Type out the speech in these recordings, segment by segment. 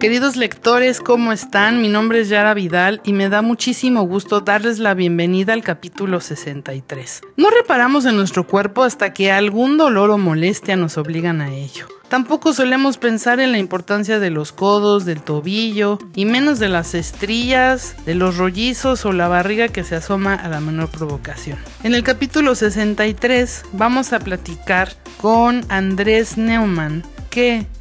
Queridos lectores, ¿cómo están? Mi nombre es Yara Vidal y me da muchísimo gusto darles la bienvenida al capítulo 63. No reparamos en nuestro cuerpo hasta que algún dolor o molestia nos obligan a ello. Tampoco solemos pensar en la importancia de los codos, del tobillo, y menos de las estrías, de los rollizos o la barriga que se asoma a la menor provocación. En el capítulo 63 vamos a platicar con Andrés Neumann,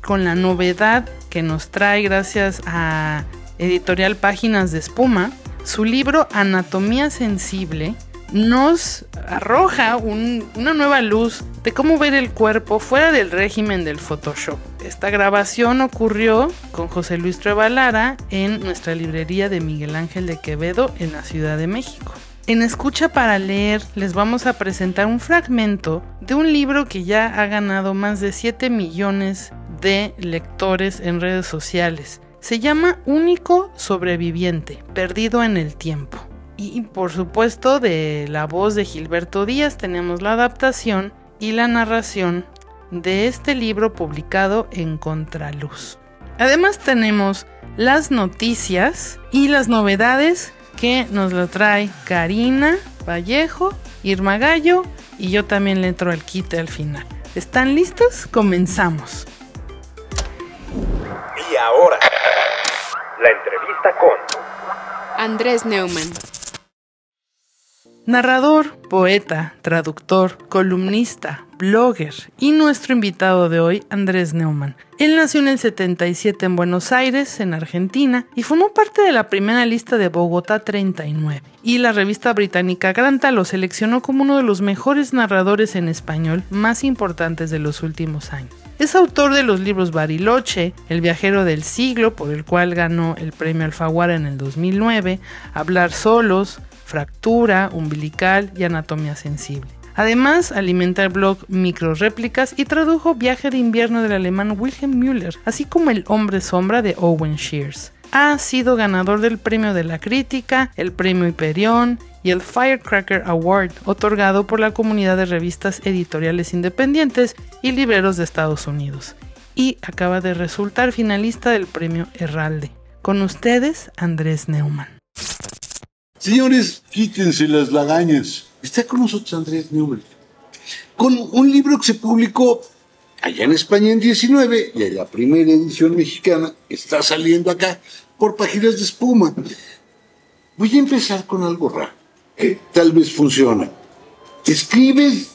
con la novedad que nos trae gracias a Editorial Páginas de Espuma, su libro Anatomía Sensible nos arroja una nueva luz de cómo ver el cuerpo fuera del régimen del Photoshop. Esta grabación ocurrió con José Luis Trevalara en nuestra librería de Miguel Ángel de Quevedo en la Ciudad de México. En Escucha para leer les vamos a presentar un fragmento de un libro que ya ha ganado más de 7 millones de lectores en redes sociales. Se llama Único Sobreviviente, Perdido en el Tiempo. Y por supuesto de la voz de Gilberto Díaz tenemos la adaptación y la narración de este libro publicado en Contraluz. Además tenemos las noticias y las novedades que nos lo trae Karina Vallejo, Irma Gallo y yo también le entro al kit al final. ¿Están listos? Comenzamos. Y ahora, la entrevista con Andrés Neumann. Narrador, poeta, traductor, columnista, blogger y nuestro invitado de hoy, Andrés Neumann. Él nació en el 77 en Buenos Aires, en Argentina, y formó parte de la primera lista de Bogotá 39. Y la revista británica Granta lo seleccionó como uno de los mejores narradores en español más importantes de los últimos años. Es autor de los libros Bariloche, El viajero del siglo, por el cual ganó el premio Alfaguara en el 2009, Hablar solos, Fractura, Umbilical y Anatomía sensible. Además, alimenta el blog Microréplicas y tradujo Viaje de invierno del alemán Wilhelm Müller, así como El hombre sombra de Owen Shears. Ha sido ganador del Premio de la Crítica, el Premio Hyperion y el Firecracker Award, otorgado por la comunidad de revistas editoriales independientes y libreros de Estados Unidos. Y acaba de resultar finalista del Premio Herralde. Con ustedes, Andrés Neumann. Señores, quítense las lagañas. Está con nosotros Andrés Neumann. Con un libro que se publicó allá en España en 19 y en la primera edición mexicana está saliendo acá por páginas de espuma. Voy a empezar con algo raro, que tal vez funciona. Escribes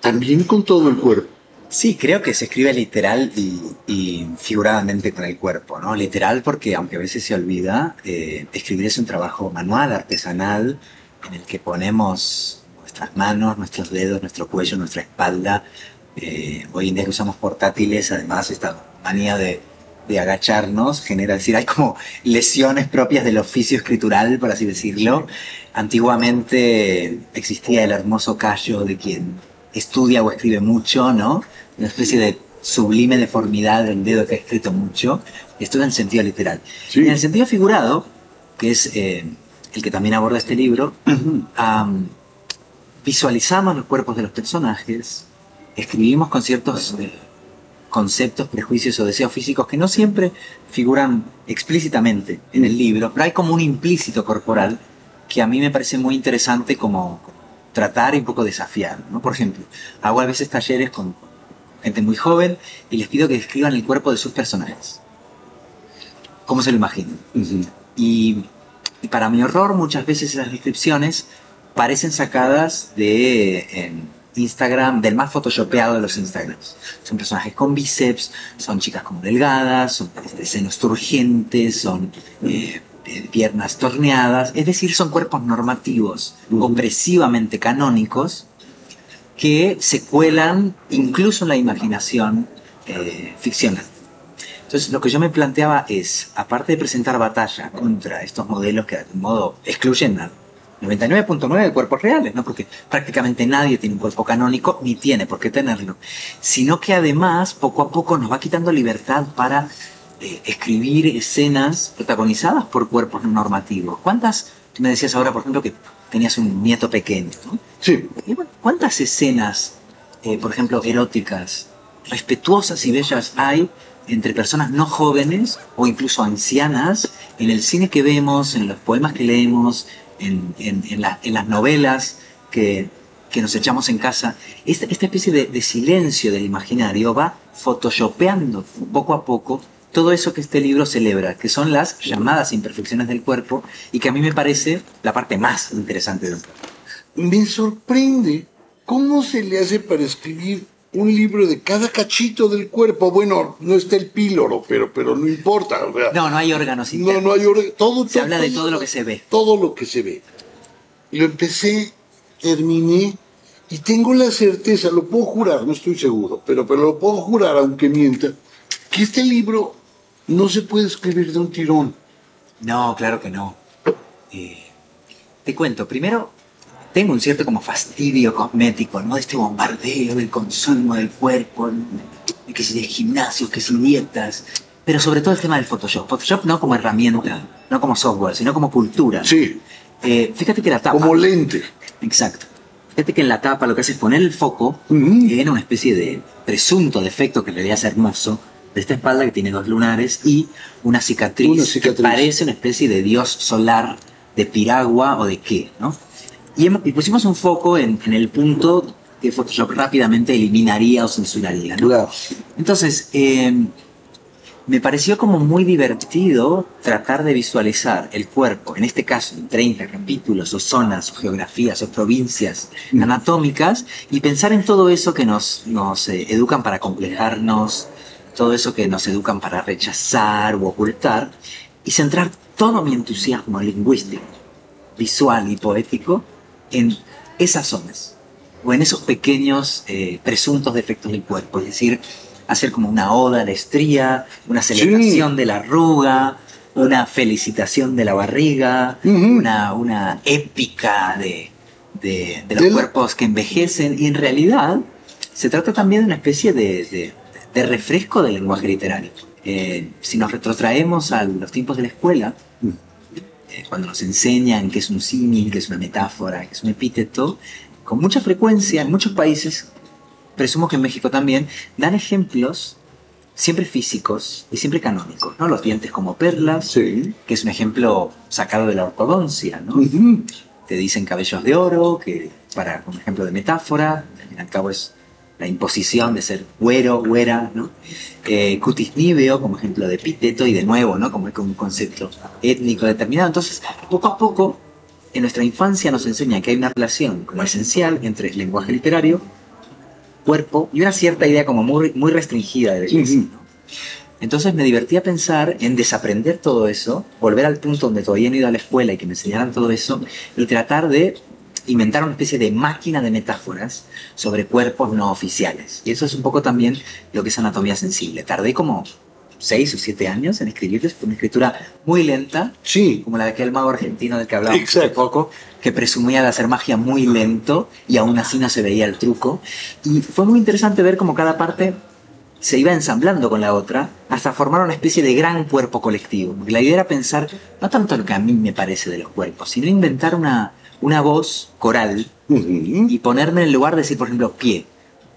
también con todo el cuerpo. Sí, creo que se escribe literal y, y, figuradamente con el cuerpo, ¿no? Literal porque, aunque a veces se olvida, eh, escribir es un trabajo manual, artesanal, en el que ponemos nuestras manos, nuestros dedos, nuestro cuello, nuestra espalda. Eh, hoy en día que usamos portátiles, además, esta manía de, de agacharnos genera, es decir, hay como lesiones propias del oficio escritural, por así decirlo. Antiguamente existía el hermoso callo de quien estudia o escribe mucho, ¿no? Una especie de sublime deformidad del dedo que ha escrito mucho. Esto en el sentido literal. Sí. En el sentido figurado, que es eh, el que también aborda este libro, am, visualizamos los cuerpos de los personajes, escribimos con ciertos eh, conceptos, prejuicios o deseos físicos que no siempre figuran explícitamente en el libro, pero hay como un implícito corporal que a mí me parece muy interesante como tratar y un poco desafiar. ¿no? Por ejemplo, hago a veces talleres con gente muy joven y les pido que describan el cuerpo de sus personajes. ¿Cómo se lo imaginan? y, y para mi horror, muchas veces esas descripciones parecen sacadas de en Instagram, del más photoshopeado de los Instagrams. Son personajes con bíceps, son chicas como delgadas, son este, senos turgentes, son eh, eh, piernas torneadas, es decir, son cuerpos normativos, opresivamente canónicos, que se cuelan incluso en la imaginación eh, ficcional. Entonces, lo que yo me planteaba es, aparte de presentar batalla contra estos modelos que de algún modo excluyen al 99.9 de cuerpos reales, ¿no? Porque prácticamente nadie tiene un cuerpo canónico, ni tiene por qué tenerlo. Sino que además, poco a poco, nos va quitando libertad para eh, escribir escenas protagonizadas por cuerpos no normativos. ¿Cuántas, tú me decías ahora, por ejemplo, que tenías un nieto pequeño, ¿no? Sí. ¿Cuántas escenas, eh, por ejemplo, eróticas, respetuosas y bellas hay entre personas no jóvenes o incluso ancianas en el cine que vemos, en los poemas que leemos, en, en- en la- en las novelas que, que nos echamos en casa? Esta, esta especie de, de silencio del imaginario va photoshopeando poco a poco todo eso que este libro celebra, que son las llamadas imperfecciones del cuerpo y que a mí me parece la parte más interesante del cuerpo. Me sorprende cómo se le hace para escribir un libro de cada cachito del cuerpo. Bueno, no está el píloro, pero, pero no importa. o sea, No, no hay órganos no, internos. no hay orden. Todo, Se habla de todo lo que se ve. Todo lo que se ve. Lo empecé, terminé y tengo la certeza, lo puedo jurar, no estoy seguro, pero, pero lo puedo jurar, aunque mienta, que este libro no se puede escribir de un tirón. No, claro que no. Eh, te cuento, primero, tengo un cierto como fastidio cosmético, ¿no? De este bombardeo del consumo del cuerpo, de que si de gimnasios, que si dietas, pero sobre todo el tema del Photoshop. Photoshop no como herramienta, no como software, sino como cultura. Sí, Eh, fíjate que la tapa... como lente. Exacto. Fíjate que en la tapa lo que hace es poner el foco Ujú. en una especie de presunto defecto que en realidad es hermoso de esta espalda que tiene dos lunares y una cicatriz, Una cicatriz. que parece una especie de dios solar de piragua o de qué, ¿no? Y, hemos- y pusimos un foco en, en el punto que Photoshop rápidamente eliminaría o censuraría, ¿no? Claro. Entonces, eh, me pareció como muy divertido tratar de visualizar el cuerpo, en este caso en 30 capítulos, o zonas, o geografías, o provincias anatómicas, y pensar en todo eso que nos, nos eh, educan para complejarnos, todo eso que nos educan para rechazar o ocultar, y centrar todo mi entusiasmo lingüístico, visual y poético en esas zonas o en esos pequeños eh, presuntos defectos del cuerpo, es decir, hacer como una oda a la estría, una celebración de la arruga, una felicitación de la barriga, Ujú. una, una épica de, de- de los Del- cuerpos que envejecen, y en realidad se trata también de una especie de, de- de refresco del lenguaje literario. Eh, si nos retrotraemos a los tiempos de la escuela, eh, cuando nos enseñan qué es un símil, qué es una metáfora, qué es un epíteto, con mucha frecuencia en muchos países, presumo que en México también, dan ejemplos siempre físicos y siempre canónicos, ¿no? Los dientes como perlas, Sí. que es un ejemplo sacado de la ortodoncia, ¿no? Te dicen cabellos de oro, que para un ejemplo de metáfora, al fin y al cabo es la imposición de ser güero, güera, ¿no? Eh, cutis níveo como ejemplo de epíteto y de nuevo, ¿no? Como un concepto étnico determinado. Entonces, poco a poco, en nuestra infancia nos enseña que hay una relación como esencial entre el lenguaje literario, cuerpo y una cierta idea como muy, muy restringida de belleza. Entonces me divertía pensar en desaprender todo eso, volver al punto donde todavía no he ido a la escuela y que me enseñaran todo eso, y tratar de inventar una especie de máquina de metáforas sobre cuerpos no oficiales. Y eso es un poco también lo que es anatomía sensible. Tardé como seis o siete años en escribir, fue una escritura muy lenta, Sí. como la de aquel mago argentino del que hablábamos hace poco, que presumía de hacer magia muy lento y aún así no se veía el truco. Y fue muy interesante ver cómo cada parte se iba ensamblando con la otra hasta formar una especie de gran cuerpo colectivo. Porque la idea era pensar no tanto lo que a mí me parece de los cuerpos, sino inventar una, una voz coral y ponerme en el lugar de decir, por ejemplo, pie.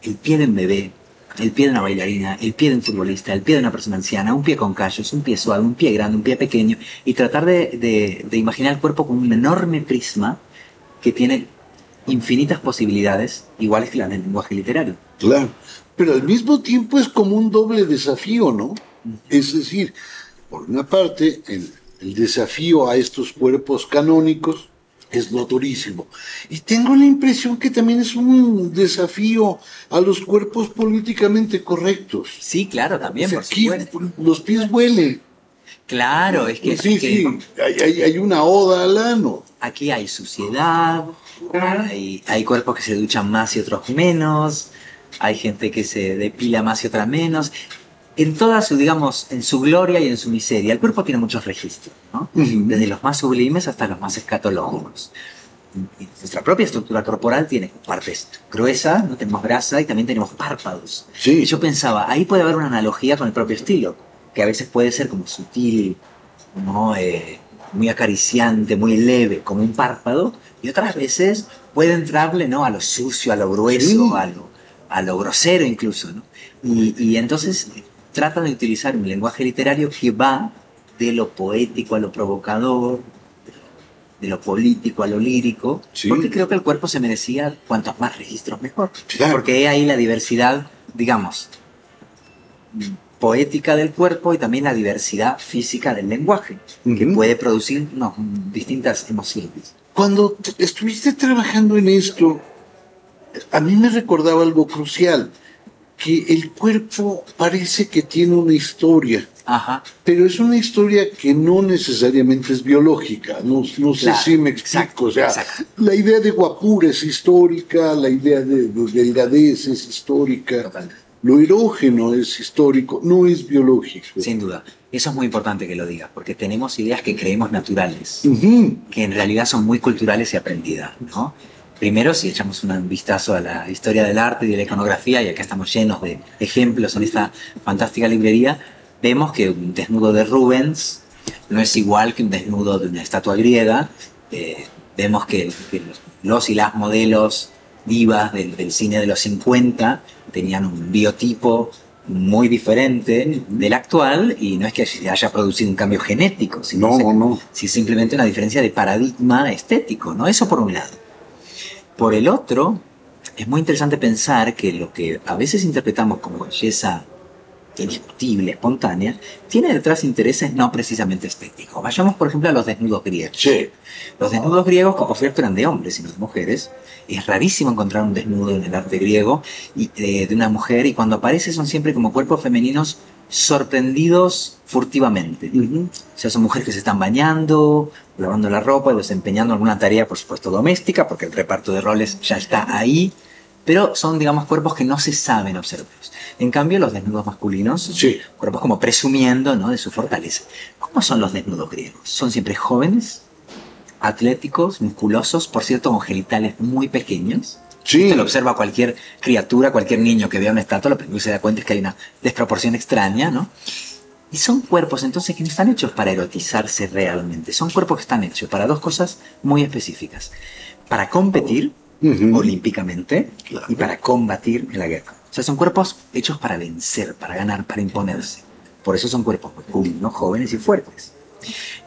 El pie de un bebé, el pie de una bailarina, el pie de un futbolista, el pie de una persona anciana, un pie con callos, un pie suave, un pie grande, un pie pequeño, y tratar de, de- de imaginar el cuerpo como un enorme prisma que tiene infinitas posibilidades, iguales que las del lenguaje literario. Claro. Pero al mismo tiempo es como un doble desafío, ¿no? Es decir, por una parte, el, el desafío a estos cuerpos canónicos es notorísimo. Y tengo la impresión que también es un desafío a los cuerpos políticamente correctos. Sí, claro, también, O sea, por aquí supuesto. los pies huelen. Claro, es que, Sí, es sí, hay, hay- hay una oda al ano. aquí hay suciedad, hay, hay cuerpos que se duchan más y otros menos, hay gente que se depila más y otra menos. En toda su, digamos, en su gloria y en su miseria, el cuerpo tiene muchos registros, ¿no? Desde los más sublimes hasta los más escatológicos. Y Nuestra propia estructura corporal tiene partes gruesas, no tenemos grasa y también tenemos párpados. Sí. Y yo pensaba, ahí puede haber una analogía con el propio estilo, que a veces puede ser como sutil, ¿no? Eh, muy acariciante, muy leve, como un párpado, y otras veces puede entrarle ¿no? a lo sucio, a lo grueso, Sí. a, lo, a lo grosero incluso. ¿no? Y, y entonces tratan de utilizar un lenguaje literario que va de lo poético a lo provocador, de lo político a lo lírico, Sí. porque creo que el cuerpo se merecía cuantos más registros mejor. Claro. Porque hay ahí la diversidad, digamos, poética del cuerpo y también la diversidad física del lenguaje, que Ujú. puede producir no, distintas emociones. Cuando estuviste trabajando en esto, a mí me recordaba algo crucial, que el cuerpo parece que tiene una historia, Ajá. pero es una historia que no necesariamente es biológica, no, no sé Claro, si me explico, exacto, o sea, exacto. la idea de guapura es histórica, la idea de, de delgadez es histórica, Total. lo erógeno es histórico, no es biológico. Sin duda. Eso es muy importante que lo digas, porque tenemos ideas que creemos naturales, Ujú, que en realidad son muy culturales y aprendidas, ¿no? Primero, si echamos un vistazo a la historia del arte y de la iconografía, y acá estamos llenos de ejemplos en esta fantástica librería, vemos que un desnudo de Rubens no es igual que un desnudo de una estatua griega. Eh, vemos que, que los- y las modelos divas del, del cine de los 50 tenían un biotipo muy diferente del actual y no es que se haya producido un cambio genético, sino No, se- no, no. si simplemente una diferencia de paradigma estético, ¿no? Eso por un lado. Por el otro, es muy interesante pensar que lo que a veces interpretamos como belleza indiscutible, espontánea, tiene detrás intereses no precisamente estéticos. Vayamos, por ejemplo, a los desnudos griegos. Sí. Los desnudos griegos, por cierto eran de hombres y no de mujeres, es rarísimo encontrar un desnudo en el arte griego y, eh, de una mujer y cuando aparece son siempre como cuerpos femeninos sorprendidos furtivamente. O sea, son mujeres que se están bañando, lavando la ropa, desempeñando alguna tarea, por supuesto, doméstica, porque el reparto de roles ya está ahí, pero son, digamos, cuerpos que no se saben observar. En cambio, los desnudos masculinos, Sí. cuerpos como presumiendo ¿no? de su fortaleza. ¿Cómo son los desnudos griegos? Son siempre jóvenes, atléticos, musculosos, por cierto, con genitales muy pequeños. Sí. Lo observa cualquier criatura, cualquier niño que vea una estatua, lo primero que se da cuenta es que hay una desproporción extraña, ¿no? Y son cuerpos entonces que no están hechos para erotizarse realmente, son cuerpos que están hechos para dos cosas muy específicas. Para competir olímpicamente Claro. y para combatir en la guerra. O sea, son cuerpos hechos para vencer, para ganar, para imponerse. Por eso son cuerpos masculinos, jóvenes y fuertes.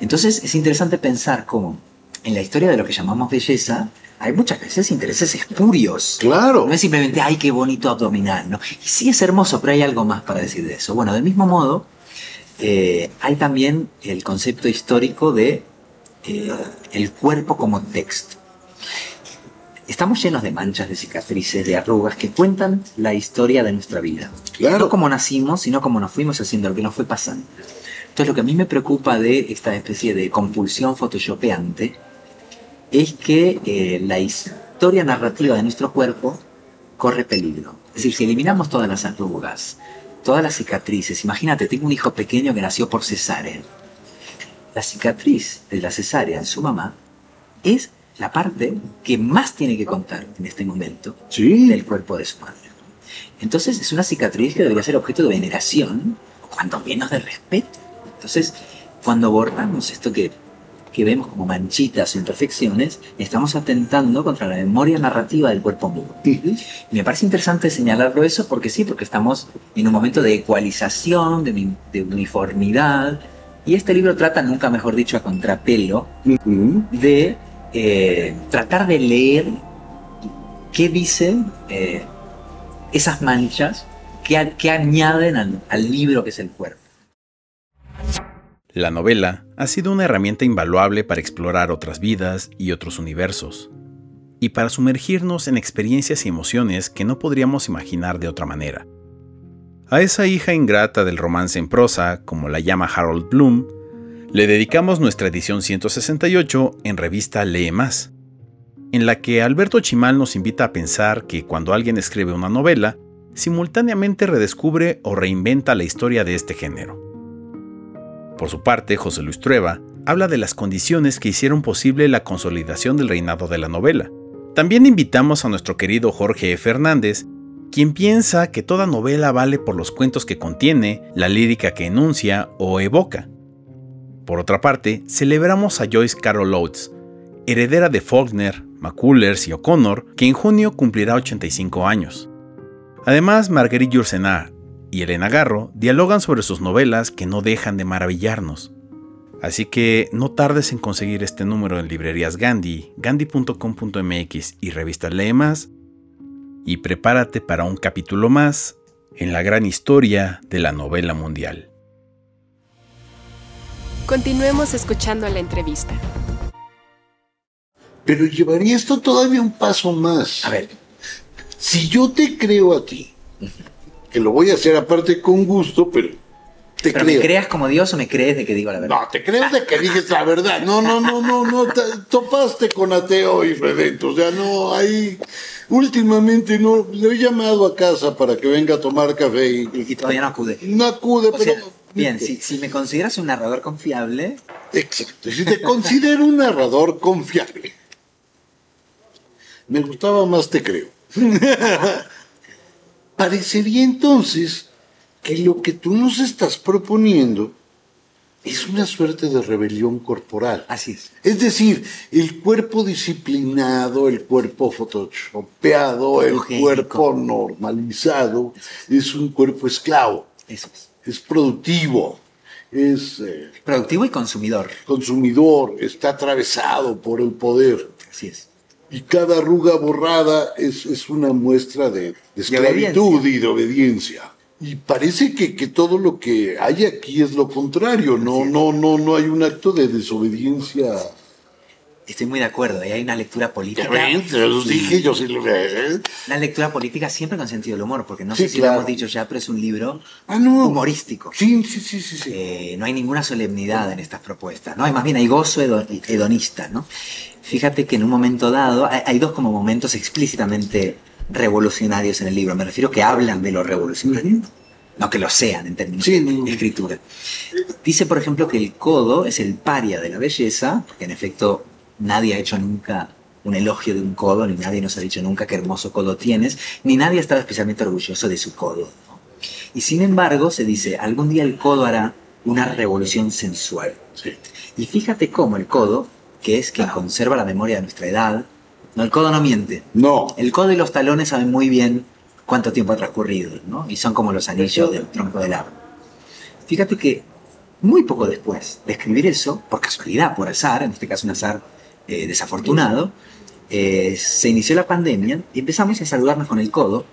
Entonces es interesante pensar cómo en la historia de lo que llamamos belleza hay muchas veces intereses espurios. Claro. No es simplemente, ay, qué bonito abdominal, ¿no? Y sí es hermoso, pero hay algo más para decir de eso. Bueno, del mismo modo, eh, hay también el concepto histórico de eh, el cuerpo como texto. Estamos llenos de manchas, de cicatrices, de arrugas que cuentan la historia de nuestra vida. Claro. No como nacimos, sino como nos fuimos haciendo, lo que nos fue pasando. Entonces lo que a mí me preocupa de esta especie de compulsión photoshopeante es que eh, la historia narrativa de nuestro cuerpo corre peligro. Es decir, si eliminamos todas las arrugas, todas las cicatrices, imagínate, tengo un hijo pequeño que nació por cesárea. La cicatriz de la cesárea en su mamá es la parte que más tiene que contar en este momento Sí. del cuerpo de su madre. Entonces es una cicatriz que debería ser objeto de veneración, o cuando menos de respeto. Entonces, cuando borramos esto que, que vemos como manchitas o imperfecciones, estamos atentando contra la memoria narrativa del cuerpo. Y me parece interesante señalarlo eso porque sí, porque estamos en un momento de ecualización, de, uni- de uniformidad. Y este libro trata, nunca mejor dicho, a contrapelo, de eh, tratar de leer qué dicen eh, esas manchas que, que añaden al, al libro que es el cuerpo. La novela ha sido una herramienta invaluable para explorar otras vidas y otros universos, y para sumergirnos en experiencias y emociones que no podríamos imaginar de otra manera. A esa hija ingrata del romance en prosa, como la llama Harold Bloom, le dedicamos nuestra edición 168 en revista Lee Más, en la que Alberto Chimal nos invita a pensar que cuando alguien escribe una novela, simultáneamente redescubre o reinventa la historia de este género. Por su parte, José Luis Trueba habla de las condiciones que hicieron posible la consolidación del reinado de la novela. También invitamos a nuestro querido Jorge. Fernández, quien piensa que toda novela vale por los cuentos que contiene, la lírica que enuncia o evoca. Por otra parte, celebramos a Joyce Carol Oates, heredera de Faulkner, McCullers y O'Connor, que en junio cumplirá 85 años. Además, Marguerite Yourcenar y Elena Garro dialogan sobre sus novelas que no dejan de maravillarnos. Así que no tardes en conseguir este número en librerías Gandhi, gandhi.com.mx y revistas Lee Más, y prepárate para un capítulo más en la gran historia de la novela mundial. Continuemos escuchando la entrevista. Pero llevaría esto todavía un paso más. A ver, Si yo te creo a ti, que lo voy a hacer aparte con gusto, pero te ¿pero creo. me creas como Dios o me crees de que digo la verdad? No, te creo de que dices la verdad. No, no, no, no, no. te- topaste con ateo y Fredento. O sea, no, ahí. Últimamente no. Le he llamado a casa para que venga a tomar café y. Y, y todavía no acude. No acude, O pero. sea, bien, si, si me consideras un narrador confiable, Exacto. Si te considero un narrador confiable. Me gustaba más te creo. Parecería entonces que lo que tú nos estás proponiendo es una suerte de rebelión corporal. así es. Es decir, el cuerpo disciplinado, el cuerpo photoshopeado, el cuerpo normalizado, es un cuerpo esclavo, Eso es. es productivo, es eh, Productivo y consumidor. consumidor, está atravesado por el poder. Así es. Y cada arruga borrada es, es una muestra de, de esclavitud y de obediencia. Y parece que, que todo lo que hay aquí es lo contrario. No, no, no, no hay un acto de desobediencia. Estoy muy de acuerdo. Y hay una lectura política. Los dije, yo sí lo. Una lectura política siempre con sentido del humor, porque no Sí, sé si claro. lo hemos dicho ya, pero es un libro Ah, no. humorístico. Sí, sí, sí, sí. sí. Eh, no hay ninguna solemnidad en estas propuestas, ¿no? Hay más bien hay gozo hedo- hedonista, ¿no? Fíjate que en un momento dado, hay, hay dos como momentos explícitamente revolucionarios en el libro. Me refiero que hablan de lo revolucionario, no que lo sean en términos Sí, de escritura. Dice, por ejemplo, que el codo es el paria de la belleza, porque en efecto nadie ha hecho nunca un elogio de un codo, ni nadie nos ha dicho nunca qué hermoso codo tienes, ni nadie ha estado especialmente orgulloso de su codo. ¿no? Y sin embargo, se dice, algún día el codo hará una revolución sensual. Sí. Y fíjate cómo el codo, que es quien conserva la memoria de nuestra edad, no, el codo no miente. No. El codo y los talones saben muy bien cuánto tiempo ha transcurrido, ¿no? Y son como los anillos del tronco del árbol. Fíjate que muy poco después de escribir eso, por casualidad, por azar, en este caso un azar eh, desafortunado, eh, se inició la pandemia y empezamos a saludarnos con el codo,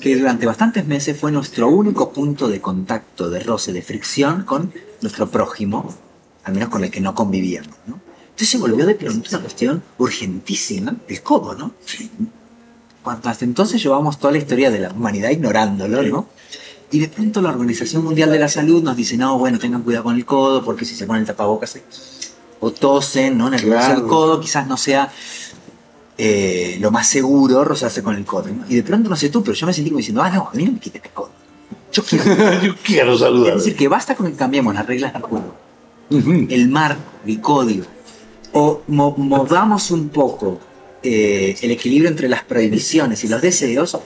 que durante bastantes meses fue nuestro único punto de contacto, de roce, de fricción con nuestro prójimo, al menos con el que no convivíamos, ¿no? Entonces se volvió de pronto una cuestión urgentísima, el codo, ¿no? Cuando hasta entonces llevábamos toda la historia de la humanidad ignorándolo, ¿no? Y de pronto la Organización Mundial de la Salud nos dice, no, bueno, tengan cuidado con el codo, porque si se ponen el tapabocas o tosen, ¿no? En el Claro. codo quizás no sea eh, lo más seguro rozarse con el codo. ¿no? Y de pronto, no sé tú, pero yo me sentí como diciendo, ah, no, a mí no me quites el codo. Yo quiero. Yo quiero saludar. es decir, que basta con que cambiemos las reglas del juego, Ujú. el marco, el código, o mo- movamos un poco eh, el equilibrio entre las prohibiciones y los deseos,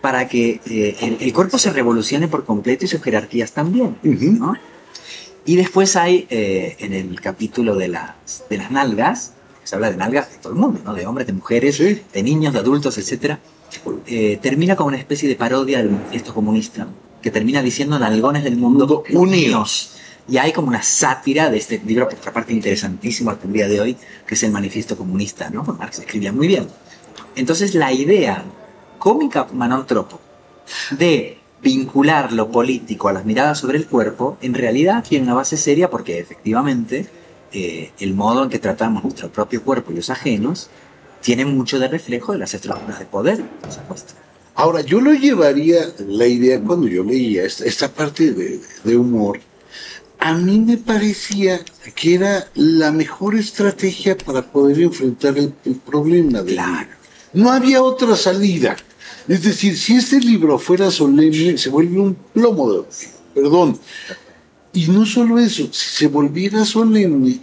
para que eh, el, el cuerpo se revolucione por completo y sus jerarquías también. ¿no? Y después hay eh, en el capítulo de las, de las nalgas, se habla de nalgas de todo el mundo, ¿no? de hombres, de mujeres, de niños, de adultos, etc. Eh, termina con una especie de parodia del manifiesto comunista, que termina diciendo nalgones del mundo unidos. Y hay como una sátira de este libro, por otra parte interesantísimo hasta el día de hoy, que es el manifiesto comunista, ¿no? Porque Marx escribía muy bien. Entonces la idea cómica Manon Tropo de vincular lo político a las miradas sobre el cuerpo, en realidad tiene una base seria porque efectivamente eh, el modo en que tratamos nuestro propio cuerpo y los ajenos tiene mucho de reflejo de las estructuras de poder, por supuesto. Ahora, yo lo llevaría, la idea cuando yo leía esta, esta parte de, de humor, a mí me parecía que era la mejor estrategia para poder enfrentar el, el problema del libro. No había otra salida. Es decir, si este libro fuera solemne, se vuelve un plomo de... Perdón. Y no solo eso, si se volviera solemne,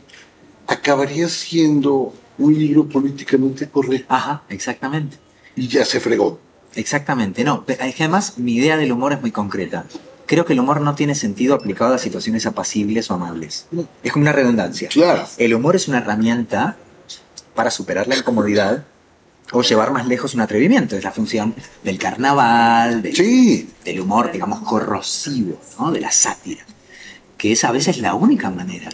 acabaría siendo un libro políticamente correcto. Ajá, exactamente. Y ya se fregó. Exactamente, no. pero Además, mi idea del humor es muy concreta. Creo que el humor no tiene sentido aplicado a situaciones apacibles o amables. Es como una redundancia. Claro. El humor es una herramienta para superar la incomodidad o llevar más lejos un atrevimiento. Es la función del carnaval, del, del humor, digamos, corrosivo, ¿no? de la sátira. Que es a veces la única manera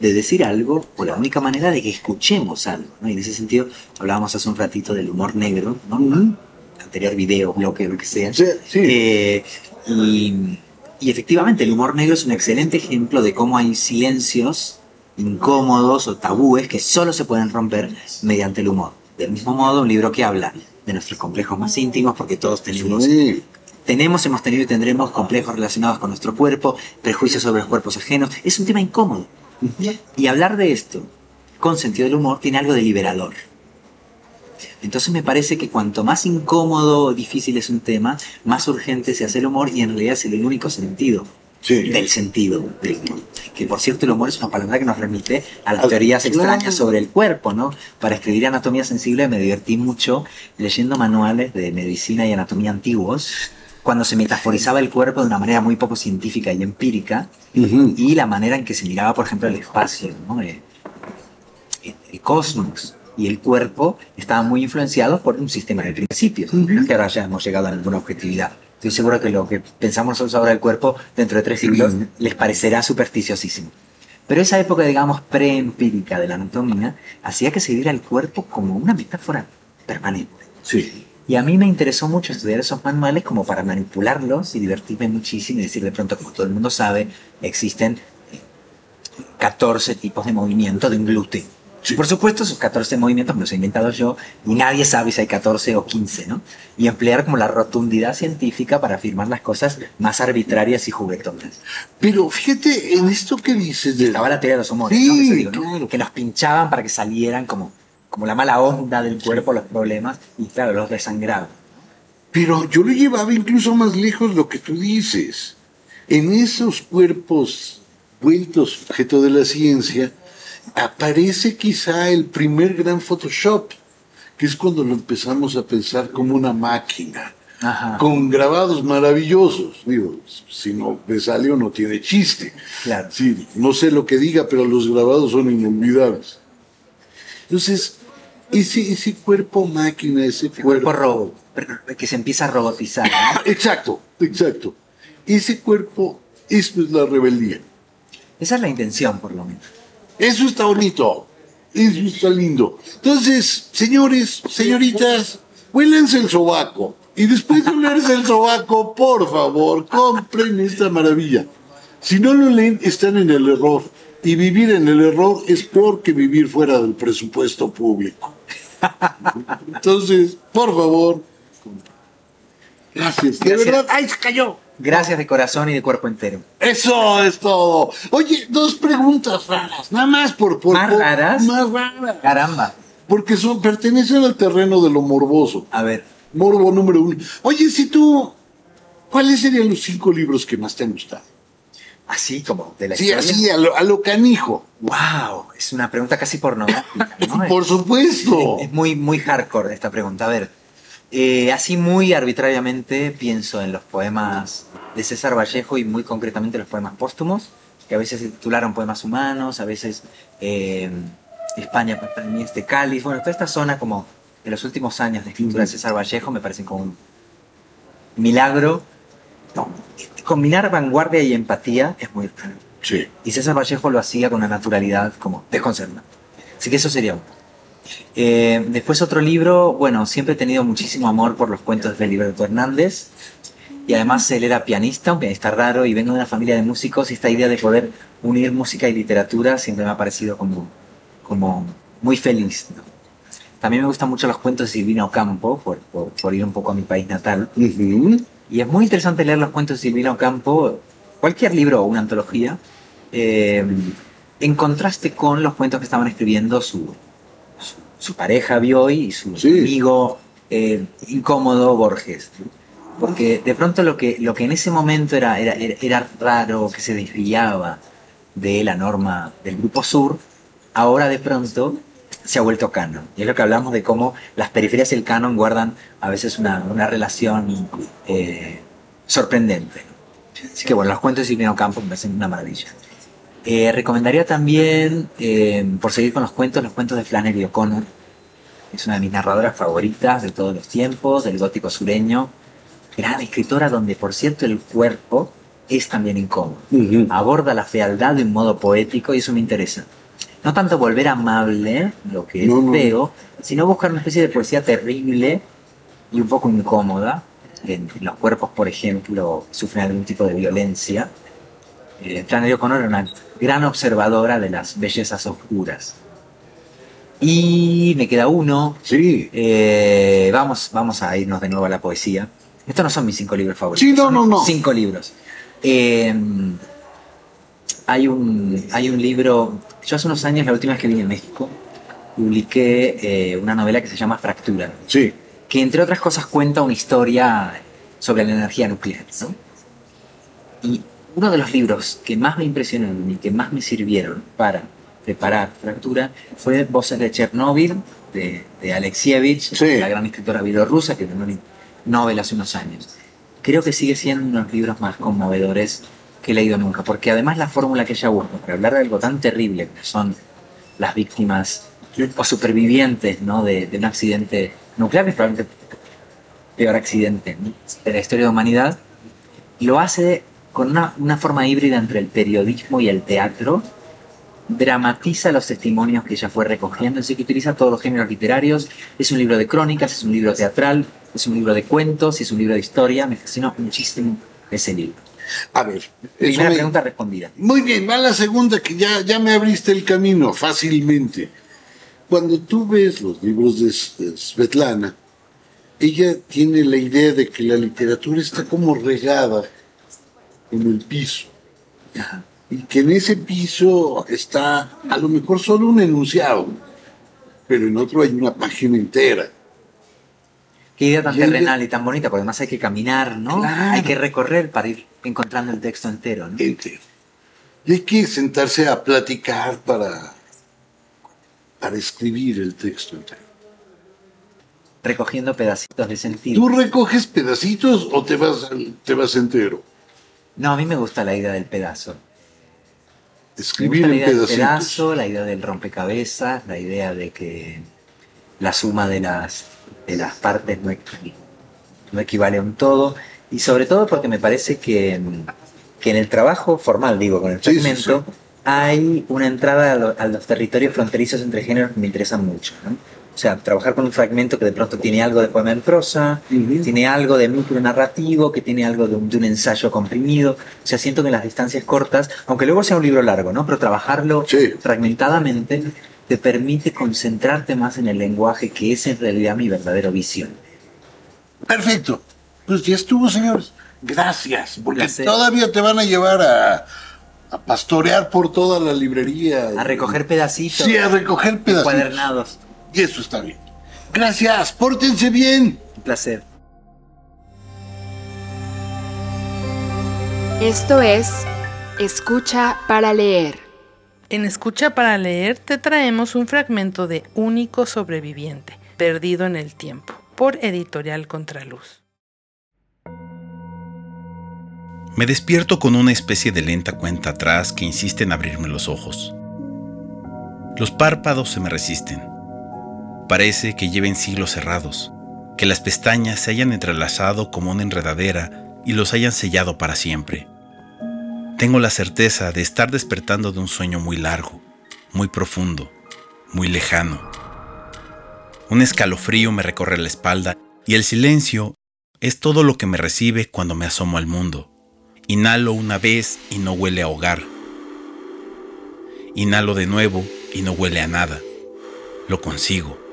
de decir algo o la única manera de que escuchemos algo. ¿no? Y en ese sentido, hablábamos hace un ratito del humor negro, ¿no? Anterior video, bloque, lo que sea. Eh, y, y efectivamente, el humor negro es un excelente ejemplo de cómo hay silencios incómodos o tabúes que solo se pueden romper mediante el humor. Del mismo modo, un libro que habla de nuestros complejos más íntimos, porque todos tenemos, tenemos, hemos tenido y tendremos complejos relacionados con nuestro cuerpo, prejuicios sobre los cuerpos ajenos, es un tema incómodo. Y hablar de esto con sentido del humor tiene algo de liberador. Entonces me parece que cuanto más incómodo o difícil es un tema, más urgente se hace el humor y en realidad es el único sentido del sentido del humor. Que por cierto el humor es una palabra que nos remite a las teorías extrañas sobre el cuerpo, ¿no? Para escribir anatomía sensible me divertí mucho leyendo manuales de medicina y anatomía antiguos cuando se metaforizaba el cuerpo de una manera muy poco científica y empírica y la manera en que se miraba, por ejemplo, el espacio, ¿no? Eh, el, el cosmos y el cuerpo estaban muy influenciados por un sistema de principios. No es que ahora ya hemos llegado a ninguna objetividad. Estoy seguro que lo que pensamos nosotros ahora del cuerpo dentro de tres siglos les parecerá supersticiosísimo. Pero esa época, digamos, preempírica de la anatomía hacía que se viera el cuerpo como una metáfora permanente. Sí. Y a mí me interesó mucho estudiar esos manuales como para manipularlos y divertirme muchísimo y decir de pronto, como todo el mundo sabe, existen eh, 14 tipos de movimiento de un glúteo. Por supuesto, esos 14 movimientos me los he inventado yo y nadie sabe si hay 14 o 15, ¿no? Y emplear como la rotundidad científica para afirmar las cosas más arbitrarias y juguetonas. Pero fíjate en esto que dices de... Estaba la teoría de los humores, Sí, ¿no? Eso digo, ¿no? Que nos pinchaban para que salieran como, como la mala onda del cuerpo, los problemas, y claro, los desangraban. Pero yo lo llevaba incluso más lejos lo que tú dices. En esos cuerpos vueltos objeto de la ciencia, aparece quizá el primer gran Photoshop, que es cuando lo empezamos a pensar como una máquina, con grabados maravillosos. Digo, si no me sale o no tiene chiste. Claro. Sí, no sé lo que diga, pero los grabados son inolvidables. Entonces, ese, ese cuerpo máquina, ese cuerpo robo, que se empieza a robotizar. ¿no? Exacto, exacto. Ese cuerpo, esto es la rebeldía. Esa es la intención, por lo menos. Eso está bonito. Eso está lindo. Entonces, señores, señoritas, huélense el sobaco. Y después de olerse el sobaco, por favor, compren esta maravilla. Si no lo leen, están en el error. Y vivir en el error es peor que vivir fuera del presupuesto público. Entonces, por favor. Gracias. De verdad, ¡ay, se cayó! Gracias de corazón y de cuerpo entero. Eso es todo. Oye, dos preguntas raras, nada más por... por ¿Más por- raras? Más raras. Caramba. Porque son, pertenecen al terreno de lo morboso. A ver. Morbo número uno. Oye, si tú... ¿Cuáles serían los cinco libros que más te han gustado? Así como de la Sí, historia. así, a lo, a lo canijo. Wow, es una pregunta casi pornográfica, ¿no? Por supuesto. Es, es muy, muy hardcore esta pregunta. A ver, Eh, así muy arbitrariamente pienso en los poemas de César Vallejo y muy concretamente los poemas póstumos, que a veces se titularon poemas humanos, a veces eh, España para este cáliz, bueno, toda esta zona como de los últimos años de escritura de César Vallejo me parecen como un milagro. No, combinar vanguardia y empatía es muy raro. Sí. Y César Vallejo lo hacía con una naturalidad como desconcertante. Así que eso sería uno. Eh, después otro libro, bueno, siempre he tenido muchísimo amor por los cuentos de Feliberto Hernández. Y además él era pianista, un pianista raro, y vengo de una familia de músicos y esta idea de poder unir música y literatura siempre me ha parecido como, como muy feliz. ¿no? También me gustan mucho los cuentos de Silvina Ocampo, por, por, por ir un poco a mi país natal. Y es muy interesante leer los cuentos de Silvina Ocampo, cualquier libro o una antología, eh, en contraste con los cuentos que estaban escribiendo su, su, pareja Bioy y su Sí. amigo eh, incómodo Borges. Porque de pronto lo que, lo que en ese momento era, era, era- era raro, que se desviaba de la norma del Grupo Sur, ahora de pronto se ha vuelto canon. Y es lo que hablamos de cómo las periferias y el canon guardan a veces una, una relación eh, sorprendente. Así que bueno, los cuentos de Silvino Campo me parecen una maravilla. Eh, recomendaría también, eh, por seguir con los cuentos, los cuentos de Flannery O'Connor. Es una de mis narradoras favoritas de todos los tiempos, del gótico sureño. Gran escritora donde, por cierto, el cuerpo es también incómodo. Ujú. Aborda la fealdad de un modo poético y eso me interesa. No tanto volver amable, lo que es No, no. feo, sino buscar una especie de poesía terrible y un poco incómoda. En los cuerpos, por ejemplo, sufren algún tipo de violencia. Eh, Flannery O'Connor era una gran observadora de las bellezas oscuras. Y me queda uno. Sí. Eh, vamos, vamos a irnos de nuevo a la poesía. Estos no son mis cinco libros favoritos. Sí, no, son no, no. Cinco libros. Eh, hay, un, hay un libro. Yo hace unos años, la última vez que vine a México, publiqué eh, una novela que se llama Fractura Sí. que entre otras cosas cuenta una historia sobre la energía nuclear. ¿no? Y uno de los libros que más me impresionaron y que más me sirvieron para preparar Fractura fue Voces de Chernóbil de, de Alexievich, Sí. la gran escritora bielorrusa que ganó el Nobel hace unos años. Creo que sigue siendo uno de los libros más conmovedores que he leído nunca, porque además la fórmula que ella busca para hablar de algo tan terrible que son las víctimas o supervivientes ¿no? de, de un accidente nuclear, que es probablemente peor accidente ¿no? de la historia de la humanidad, lo hace con una, una forma híbrida entre el periodismo y el teatro, dramatiza los testimonios que ella fue recogiendo, así que utiliza todos los géneros literarios, es un libro de crónicas, es un libro teatral, es un libro de cuentos, es un libro de historia, me fascinó muchísimo ese libro. A ver. Primera me- pregunta respondida. Muy bien, va la segunda que ya, ya me abriste el camino fácilmente. Cuando tú ves los libros de Svetlana, ella tiene la idea de que la literatura está como regada en el piso. Y que en ese piso está a lo mejor solo un enunciado, pero en otro hay una página entera. Qué idea tan Y ella- terrenal y tan bonita, porque además hay que caminar, ¿no? Claro. Hay que recorrer para ir encontrando el texto entero, ¿no? entero. Y hay que sentarse a platicar para, para escribir el texto entero. Recogiendo pedacitos de sentido. ¿Tú recoges pedacitos o te vas, te vas entero? No, a mí me gusta la idea del pedazo. Me Escribir gusta la idea del pedazo, la idea del rompecabezas, la idea de que la suma de las, de las partes no, equi- no equivale a un todo. Y sobre todo porque me parece que, que en el trabajo formal, digo, con el Sí, hay una entrada a, lo- a los territorios fronterizos entre géneros que me interesan mucho. ¿no? O sea, trabajar con un fragmento que de pronto tiene algo de poema en prosa, tiene algo de micro narrativo, que tiene algo de un, de un ensayo comprimido. O sea, siento que en las distancias cortas, aunque luego sea un libro largo, ¿no? Pero trabajarlo Sí. fragmentadamente te permite concentrarte más en el lenguaje, que es en realidad mi verdadero visión. Perfecto. Pues ya estuvo, señores. Gracias, porque todavía te van a llevar a, a pastorear por toda la librería. A recoger pedacitos, Sí, a recoger pedacitos. cuadernados. Y eso está bien. Gracias, pórtense bien. Un placer. Esto es Escucha para leer. En Escucha para leer te traemos un fragmento de Único sobreviviente, perdido en el tiempo. por Editorial Contraluz. Me despierto con una especie de lenta cuenta atrás que insiste en abrirme los ojos. Los párpados se me resisten. Parece que lleven siglos cerrados, que las pestañas se hayan entrelazado como una enredadera y los hayan sellado para siempre. Tengo la certeza de estar despertando de un sueño muy largo, muy profundo, muy lejano. Un escalofrío me recorre la espalda y el silencio es todo lo que me recibe cuando me asomo al mundo. Inhalo una vez y no huele a hogar. Inhalo de nuevo y no huele a nada. Lo consigo.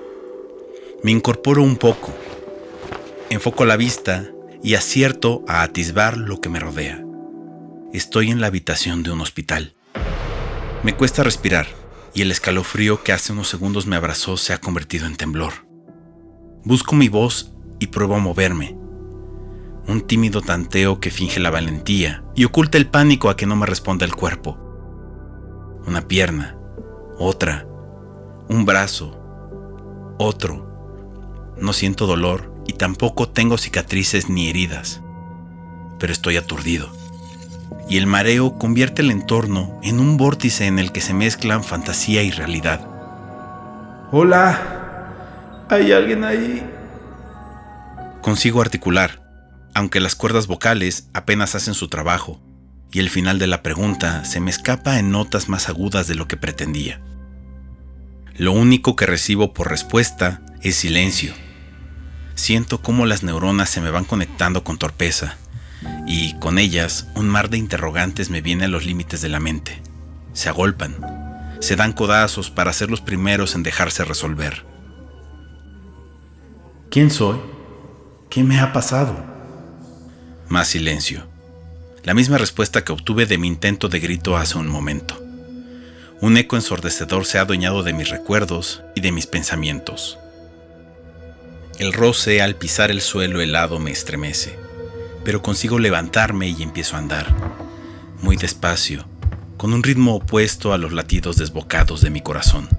Me incorporo un poco. Enfoco la vista y acierto a atisbar lo que me rodea. Estoy en la habitación de un hospital. Me cuesta respirar y el escalofrío que hace unos segundos me abrazó se ha convertido en temblor. Busco mi voz y pruebo a moverme. Un tímido tanteo que finge la valentía y oculta el pánico a que no me responda el cuerpo. Una pierna, otra, un brazo, otro. No siento dolor y tampoco tengo cicatrices ni heridas, pero estoy aturdido. Y el mareo convierte el entorno en un vórtice en el que se mezclan fantasía y realidad. Hola, ¿hay alguien ahí? Consigo articular, aunque las cuerdas vocales apenas hacen su trabajo, y el final de la pregunta se me escapa en notas más agudas de lo que pretendía. Lo único que recibo por respuesta es silencio. Siento cómo las neuronas se me van conectando con torpeza y con ellas un mar de interrogantes me viene a los límites de la mente. Se agolpan, se dan codazos para ser los primeros en dejarse resolver. ¿Quién soy? ¿Qué me ha pasado? Más silencio. La misma respuesta que obtuve de mi intento de grito hace un momento. Un eco ensordecedor se ha adueñado de mis recuerdos y de mis pensamientos. El roce al pisar el suelo helado me estremece, pero consigo levantarme y empiezo a andar, muy despacio, con un ritmo opuesto a los latidos desbocados de mi corazón.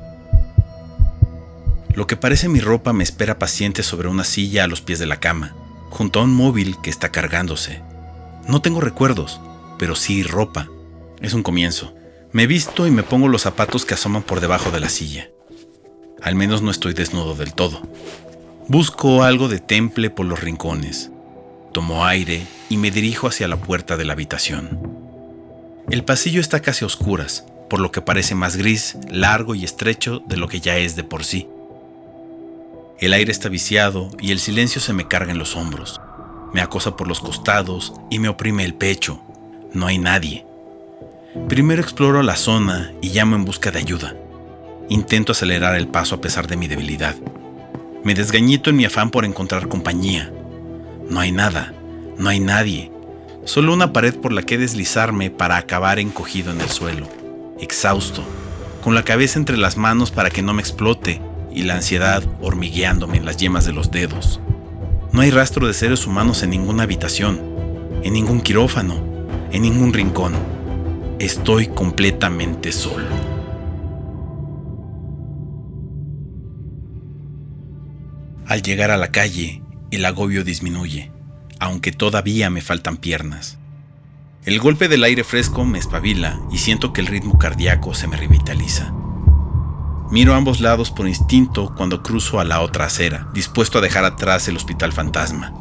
Lo que parece mi ropa me espera paciente sobre una silla a los pies de la cama, junto a un móvil que está cargándose. No tengo recuerdos, pero sí ropa. Es un comienzo. Me visto y me pongo los zapatos que asoman por debajo de la silla. Al menos no estoy desnudo del todo. Busco algo de temple por los rincones. Tomo aire y me dirijo hacia la puerta de la habitación. El pasillo está casi a oscuras, por lo que parece más gris, largo y estrecho de lo que ya es de por sí. El aire está viciado y el silencio se me carga en los hombros. Me acosa por los costados y me oprime el pecho. No hay nadie. Primero exploro la zona y llamo en busca de ayuda. Intento acelerar el paso a pesar de mi debilidad. Me desgañito en mi afán por encontrar compañía. No hay nada, no hay nadie. Solo una pared por la que deslizarme para acabar encogido en el suelo, exhausto, con la cabeza entre las manos para que no me explote y la ansiedad hormigueándome en las yemas de los dedos. No hay rastro de seres humanos en ninguna habitación, en ningún quirófano, en ningún rincón. Estoy completamente solo. Al llegar a la calle, el agobio disminuye, aunque todavía me faltan piernas. El golpe del aire fresco me espabila y siento que el ritmo cardíaco se me revitaliza. Miro a ambos lados por instinto cuando cruzo a la otra acera, dispuesto a dejar atrás el hospital fantasma.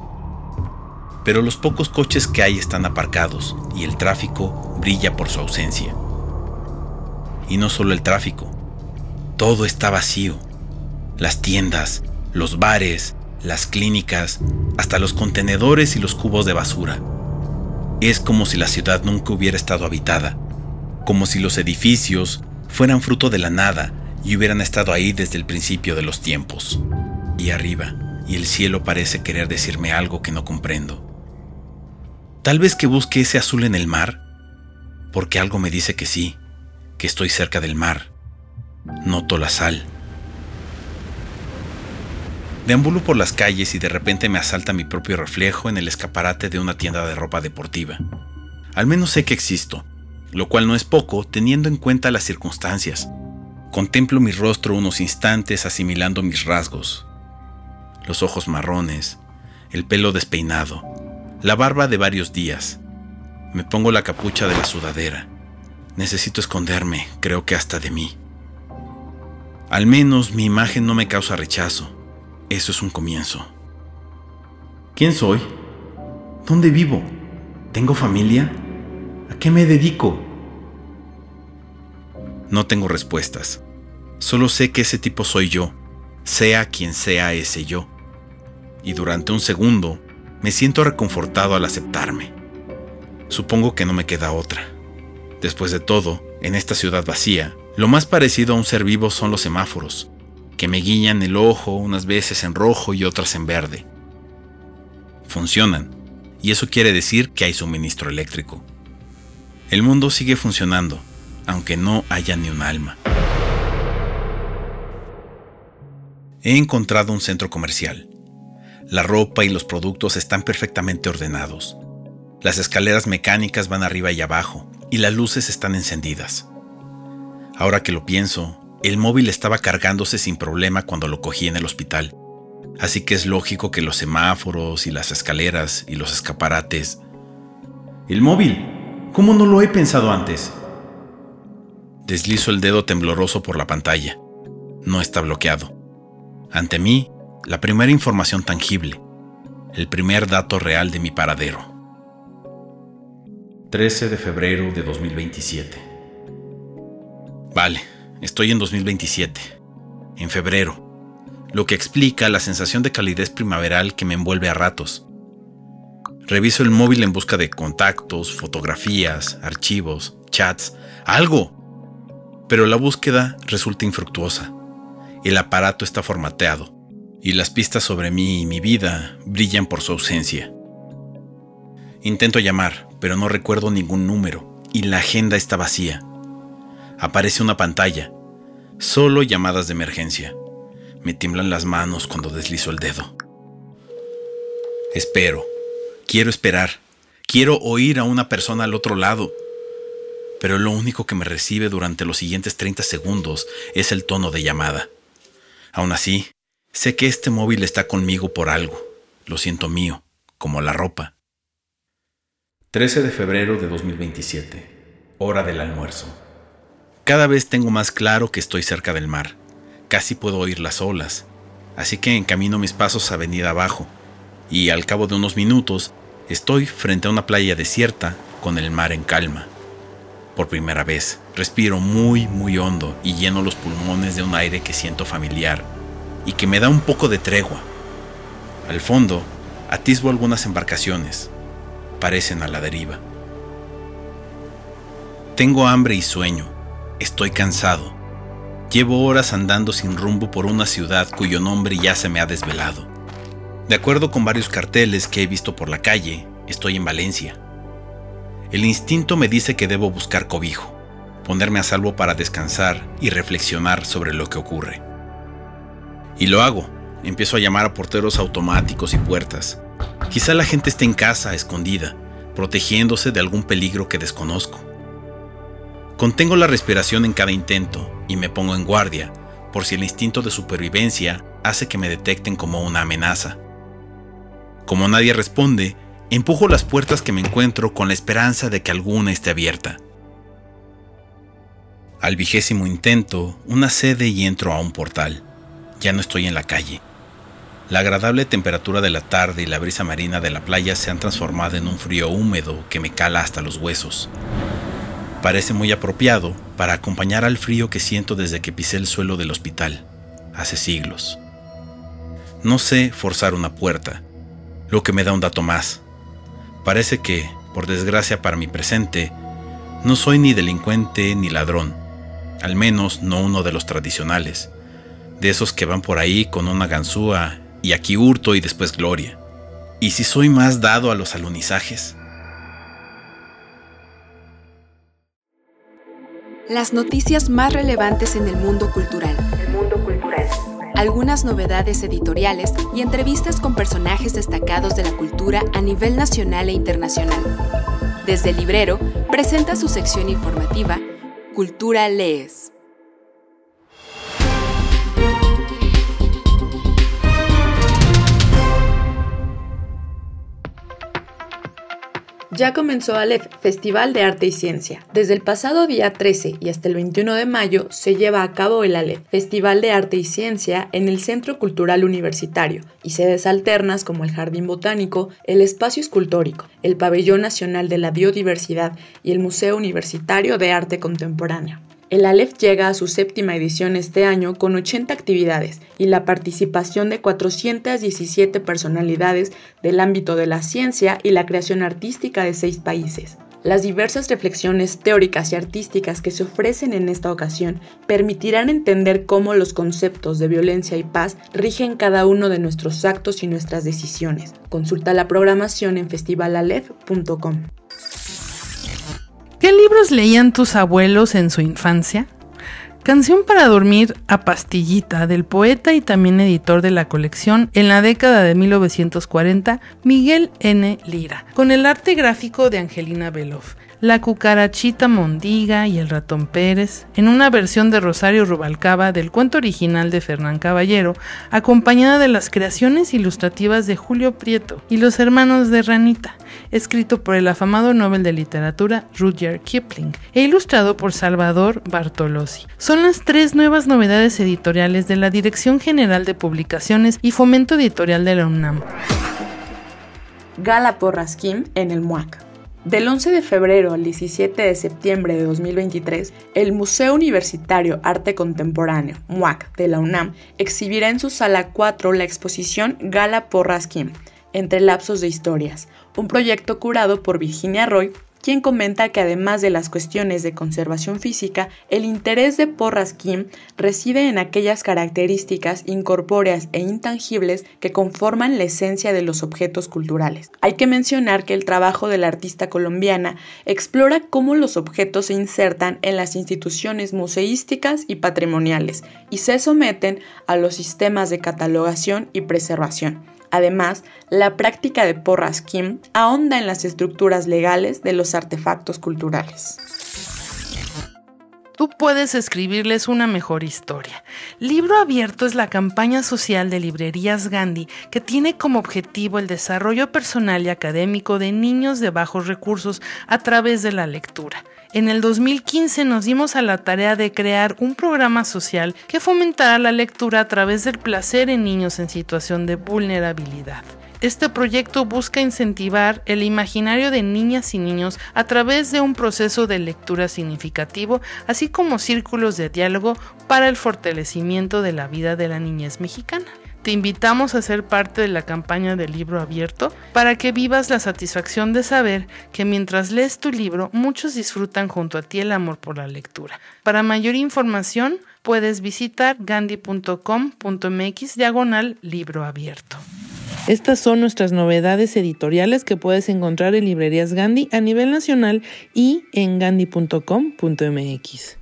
Pero los pocos coches que hay están aparcados y el tráfico brilla por su ausencia. Y no solo el tráfico, todo está vacío. Las tiendas, los bares, las clínicas, hasta los contenedores y los cubos de basura. Es como si la ciudad nunca hubiera estado habitada, como si los edificios fueran fruto de la nada y hubieran estado ahí desde el principio de los tiempos. Y arriba, y el cielo parece querer decirme algo que no comprendo. Tal vez que busque ese azul en el mar, porque algo me dice que sí, que estoy cerca del mar. Noto la sal Deambulo por las calles y de repente me asalta mi propio reflejo en el escaparate de una tienda de ropa deportiva. Al menos sé que existo, lo cual no es poco teniendo en cuenta las circunstancias. Contemplo mi rostro unos instantes asimilando mis rasgos. los ojos marrones, el pelo despeinado, la barba de varios días. Me pongo la capucha de la sudadera. Necesito esconderme, creo que hasta de mí. Al menos mi imagen no me causa rechazo. Eso es un comienzo. ¿Quién soy? ¿Dónde vivo? ¿Tengo familia? ¿A qué me dedico? No tengo respuestas. Solo sé que ese tipo soy yo, sea quien sea ese yo. Y durante un segundo me siento reconfortado al aceptarme. Supongo que no me queda otra. Después de todo, en esta ciudad vacía, lo más parecido a un ser vivo son los semáforos, que me guiñan el ojo unas veces en rojo y otras en verde. Funcionan, y eso quiere decir que hay suministro eléctrico. El mundo sigue funcionando, aunque no haya ni un alma. He encontrado un centro comercial. La ropa y los productos están perfectamente ordenados. Las escaleras mecánicas van arriba y abajo, y las luces están encendidas. Ahora que lo pienso, el móvil estaba cargándose sin problema cuando lo cogí en el hospital, así que es lógico que los semáforos y las escaleras y los escaparates... El móvil. ¿Cómo no lo he pensado antes? Deslizo el dedo tembloroso por la pantalla. No está bloqueado. Ante mí, la primera información tangible, el primer dato real de mi paradero. 13 de febrero de 2027. Vale, estoy en 2027, en febrero, lo que explica la sensación de calidez primaveral que me envuelve a ratos. Reviso el móvil en busca de contactos, fotografías, archivos, chats, algo. Pero la búsqueda resulta infructuosa el aparato está formateado y las pistas sobre mí y mi vida brillan por su ausencia. Intento llamar, pero no recuerdo ningún número y la agenda está vacía. Aparece una pantalla, solo llamadas de emergencia. Me tiemblan las manos cuando deslizo el dedo. Espero, quiero esperar, quiero oír a una persona al otro lado, pero lo único que me recibe durante los siguientes 30 segundos es el tono de llamada. Aún así, sé que este móvil está conmigo por algo. Lo siento mío, como la ropa. 13 de febrero de 2027. Hora del almuerzo. Cada vez tengo más claro que estoy cerca del mar. Casi puedo oír las olas. Así que encamino mis pasos avenida abajo. Y al cabo de unos minutos, estoy frente a una playa desierta con el mar en calma. Por primera vez, respiro muy, muy hondo y lleno los pulmones de un aire que siento familiar y que me da un poco de tregua. Al fondo, atisbo algunas embarcaciones. Parecen a la deriva. Tengo hambre y sueño. Estoy cansado. Llevo horas andando sin rumbo por una ciudad cuyo nombre ya se me ha desvelado. De acuerdo con varios carteles que he visto por la calle, estoy en Valencia. El instinto me dice que debo buscar cobijo, ponerme a salvo para descansar y reflexionar sobre lo que ocurre. Y lo hago. Empiezo a llamar a porteros automáticos y puertas. Quizá la gente esté en casa, escondida, protegiéndose de algún peligro que desconozco. Contengo la respiración en cada intento y me pongo en guardia por si el instinto de supervivencia hace que me detecten como una amenaza. Como nadie responde, Empujo las puertas que me encuentro con la esperanza de que alguna esté abierta. Al vigésimo intento, una cede y entro a un portal. Ya no estoy en la calle. La agradable temperatura de la tarde y la brisa marina de la playa se han transformado en un frío húmedo que me cala hasta los huesos. Parece muy apropiado para acompañar al frío que siento desde que pisé el suelo del hospital, hace siglos. No sé forzar una puerta, lo que me da un dato más. Parece que, por desgracia para mi presente, no soy ni delincuente ni ladrón, al menos no uno de los tradicionales, de esos que van por ahí con una ganzúa y aquí hurto y después gloria. ¿Y si soy más dado a los alunizajes? Las noticias más relevantes en el mundo cultural. El mundo cultural algunas novedades editoriales y entrevistas con personajes destacados de la cultura a nivel nacional e internacional. Desde el librero, presenta su sección informativa, Cultura Lees. Ya comenzó Aleph, Festival de Arte y Ciencia. Desde el pasado día 13 y hasta el 21 de mayo se lleva a cabo el Aleph, Festival de Arte y Ciencia en el Centro Cultural Universitario y sedes alternas como el Jardín Botánico, el Espacio Escultórico, el Pabellón Nacional de la Biodiversidad y el Museo Universitario de Arte Contemporáneo. El Aleph llega a su séptima edición este año con 80 actividades y la participación de 417 personalidades del ámbito de la ciencia y la creación artística de seis países. Las diversas reflexiones teóricas y artísticas que se ofrecen en esta ocasión permitirán entender cómo los conceptos de violencia y paz rigen cada uno de nuestros actos y nuestras decisiones. Consulta la programación en festivalalef.com. ¿Qué libros leían tus abuelos en su infancia? Canción para dormir a pastillita del poeta y también editor de la colección en la década de 1940, Miguel N. Lira, con el arte gráfico de Angelina Beloff. La cucarachita Mondiga y el ratón Pérez, en una versión de Rosario Rubalcaba del cuento original de Fernán Caballero, acompañada de las creaciones ilustrativas de Julio Prieto y los hermanos de Ranita, escrito por el afamado Nobel de Literatura Rudyard Kipling e ilustrado por Salvador Bartolozzi. Son las tres nuevas novedades editoriales de la Dirección General de Publicaciones y Fomento Editorial de la UNAM. Gala Porrasquín en el MUAC. Del 11 de febrero al 17 de septiembre de 2023, el Museo Universitario Arte Contemporáneo, MUAC, de la UNAM, exhibirá en su sala 4 la exposición Gala Porrasquín, entre lapsos de historias, un proyecto curado por Virginia Roy quien comenta que además de las cuestiones de conservación física, el interés de Porras Kim reside en aquellas características incorpóreas e intangibles que conforman la esencia de los objetos culturales. Hay que mencionar que el trabajo de la artista colombiana explora cómo los objetos se insertan en las instituciones museísticas y patrimoniales y se someten a los sistemas de catalogación y preservación Además, la práctica de porras Kim ahonda en las estructuras legales de los artefactos culturales. Tú puedes escribirles una mejor historia. Libro Abierto es la campaña social de Librerías Gandhi que tiene como objetivo el desarrollo personal y académico de niños de bajos recursos a través de la lectura. En el 2015 nos dimos a la tarea de crear un programa social que fomentara la lectura a través del placer en niños en situación de vulnerabilidad. Este proyecto busca incentivar el imaginario de niñas y niños a través de un proceso de lectura significativo, así como círculos de diálogo para el fortalecimiento de la vida de la niñez mexicana. Te invitamos a ser parte de la campaña del libro abierto para que vivas la satisfacción de saber que mientras lees tu libro, muchos disfrutan junto a ti el amor por la lectura. Para mayor información, puedes visitar gandhi.com.mx diagonal libro abierto. Estas son nuestras novedades editoriales que puedes encontrar en librerías Gandhi a nivel nacional y en gandhi.com.mx.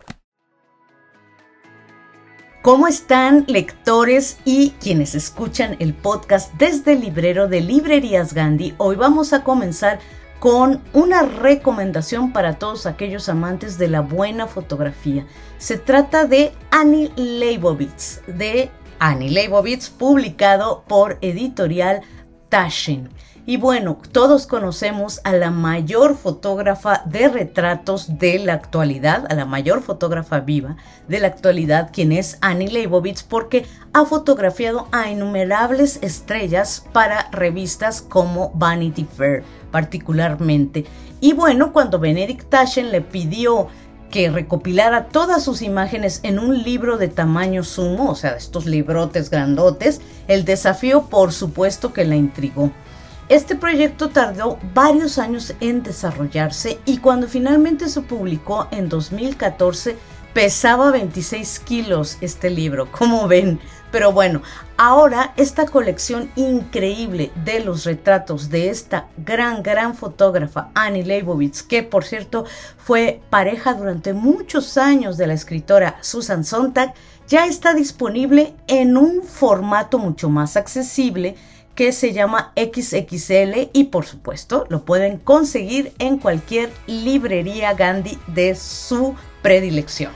¿Cómo están lectores y quienes escuchan el podcast desde el librero de Librerías Gandhi? Hoy vamos a comenzar con una recomendación para todos aquellos amantes de la buena fotografía. Se trata de Annie Leibovitz, de Annie Leibovitz, publicado por editorial Taschen. Y bueno, todos conocemos a la mayor fotógrafa de retratos de la actualidad, a la mayor fotógrafa viva de la actualidad, quien es Annie Leibovitz, porque ha fotografiado a innumerables estrellas para revistas como Vanity Fair particularmente. Y bueno, cuando Benedict Taschen le pidió que recopilara todas sus imágenes en un libro de tamaño sumo, o sea, estos librotes grandotes, el desafío por supuesto que la intrigó. Este proyecto tardó varios años en desarrollarse y cuando finalmente se publicó en 2014 pesaba 26 kilos este libro, como ven. Pero bueno, ahora esta colección increíble de los retratos de esta gran, gran fotógrafa Annie Leibovitz, que por cierto fue pareja durante muchos años de la escritora Susan Sontag, ya está disponible en un formato mucho más accesible que se llama XXL y por supuesto lo pueden conseguir en cualquier librería Gandhi de su predilección.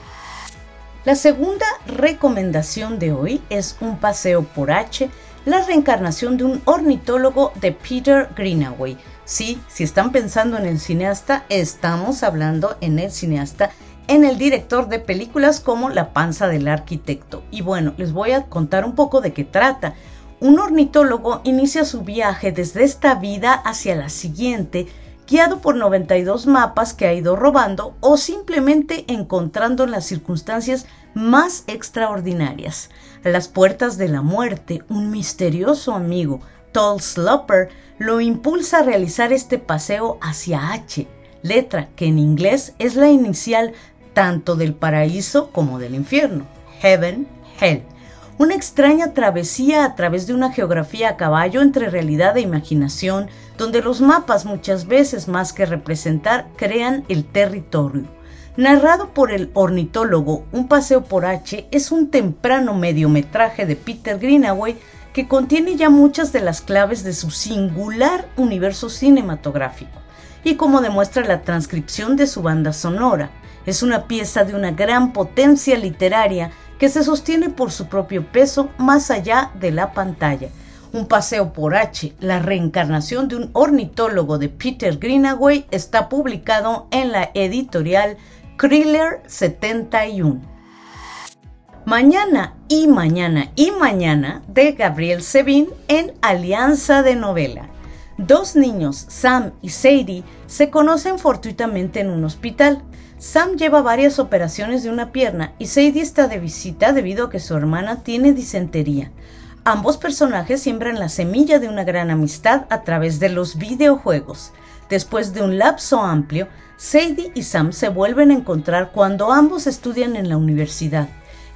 La segunda recomendación de hoy es un paseo por H la reencarnación de un ornitólogo de Peter Greenaway. Sí, si están pensando en el cineasta, estamos hablando en el cineasta en el director de películas como La panza del arquitecto. Y bueno, les voy a contar un poco de qué trata. Un ornitólogo inicia su viaje desde esta vida hacia la siguiente, guiado por 92 mapas que ha ido robando o simplemente encontrando en las circunstancias más extraordinarias. A las puertas de la muerte, un misterioso amigo, Tall Slopper, lo impulsa a realizar este paseo hacia H, letra que en inglés es la inicial tanto del paraíso como del infierno, heaven, hell. Una extraña travesía a través de una geografía a caballo entre realidad e imaginación, donde los mapas muchas veces más que representar crean el territorio. Narrado por el ornitólogo Un paseo por H es un temprano mediometraje de Peter Greenaway que contiene ya muchas de las claves de su singular universo cinematográfico y como demuestra la transcripción de su banda sonora, es una pieza de una gran potencia literaria que se sostiene por su propio peso más allá de la pantalla. Un paseo por H, la reencarnación de un ornitólogo de Peter Greenaway, está publicado en la editorial Kriller 71. Mañana y mañana y mañana de Gabriel Sevin en Alianza de Novela. Dos niños, Sam y Sadie, se conocen fortuitamente en un hospital. Sam lleva varias operaciones de una pierna y Sadie está de visita debido a que su hermana tiene disentería. Ambos personajes siembran la semilla de una gran amistad a través de los videojuegos. Después de un lapso amplio, Sadie y Sam se vuelven a encontrar cuando ambos estudian en la universidad.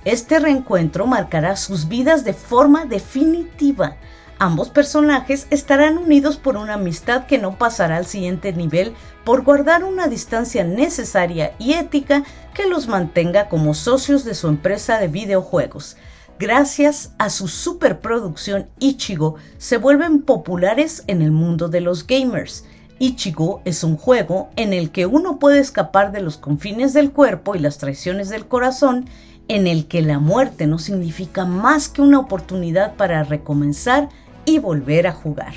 Este reencuentro marcará sus vidas de forma definitiva. Ambos personajes estarán unidos por una amistad que no pasará al siguiente nivel por guardar una distancia necesaria y ética que los mantenga como socios de su empresa de videojuegos. Gracias a su superproducción Ichigo, se vuelven populares en el mundo de los gamers. Ichigo es un juego en el que uno puede escapar de los confines del cuerpo y las traiciones del corazón, en el que la muerte no significa más que una oportunidad para recomenzar y volver a jugar.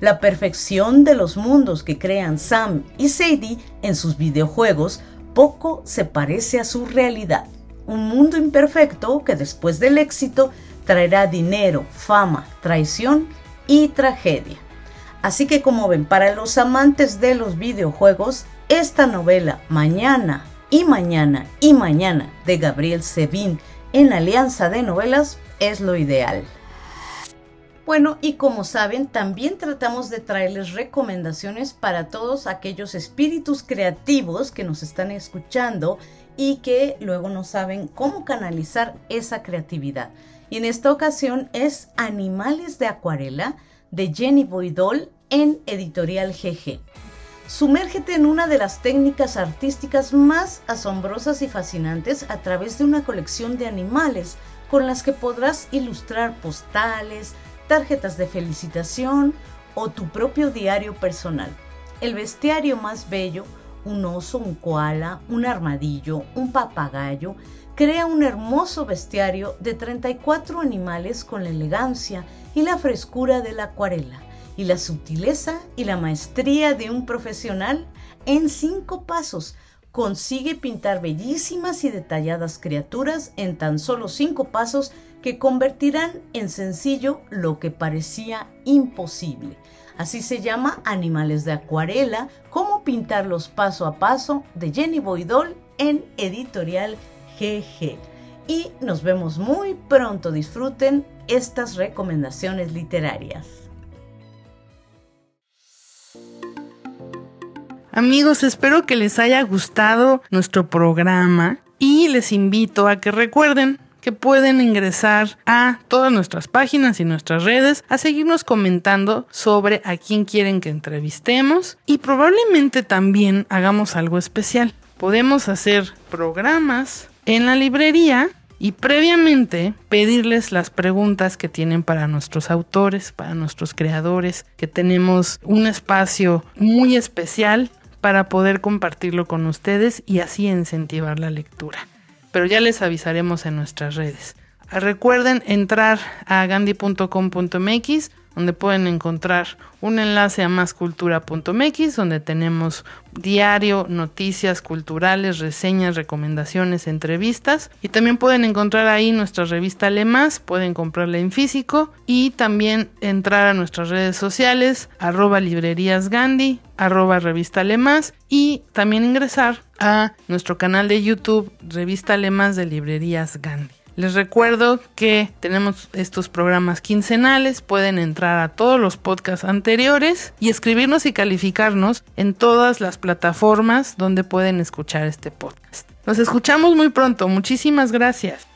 La perfección de los mundos que crean Sam y Sadie en sus videojuegos poco se parece a su realidad. Un mundo imperfecto que después del éxito traerá dinero, fama, traición y tragedia. Así que como ven, para los amantes de los videojuegos, esta novela Mañana y Mañana y Mañana de Gabriel Sevin en Alianza de Novelas es lo ideal. Bueno, y como saben, también tratamos de traerles recomendaciones para todos aquellos espíritus creativos que nos están escuchando y que luego no saben cómo canalizar esa creatividad. Y en esta ocasión es Animales de Acuarela de Jenny Boydol en Editorial GG. Sumérgete en una de las técnicas artísticas más asombrosas y fascinantes a través de una colección de animales con las que podrás ilustrar postales, tarjetas de felicitación o tu propio diario personal. El bestiario más bello, un oso, un koala, un armadillo, un papagayo, crea un hermoso bestiario de 34 animales con la elegancia y la frescura de la acuarela y la sutileza y la maestría de un profesional en cinco pasos. Consigue pintar bellísimas y detalladas criaturas en tan solo cinco pasos que convertirán en sencillo lo que parecía imposible. Así se llama Animales de Acuarela, cómo pintarlos paso a paso de Jenny Boydol en editorial GG. Y nos vemos muy pronto. Disfruten estas recomendaciones literarias. Amigos, espero que les haya gustado nuestro programa y les invito a que recuerden que pueden ingresar a todas nuestras páginas y nuestras redes a seguirnos comentando sobre a quién quieren que entrevistemos y probablemente también hagamos algo especial. Podemos hacer programas en la librería y previamente pedirles las preguntas que tienen para nuestros autores, para nuestros creadores, que tenemos un espacio muy especial para poder compartirlo con ustedes y así incentivar la lectura pero ya les avisaremos en nuestras redes. Recuerden entrar a gandhi.com.mx donde pueden encontrar un enlace a máscultura.mx, donde tenemos diario, noticias culturales, reseñas, recomendaciones, entrevistas. Y también pueden encontrar ahí nuestra revista Lemas, pueden comprarla en físico y también entrar a nuestras redes sociales, arroba librerías Gandhi, arroba revista Lemas y también ingresar a nuestro canal de YouTube, revista Lemas de librerías Gandhi. Les recuerdo que tenemos estos programas quincenales, pueden entrar a todos los podcasts anteriores y escribirnos y calificarnos en todas las plataformas donde pueden escuchar este podcast. Nos escuchamos muy pronto, muchísimas gracias.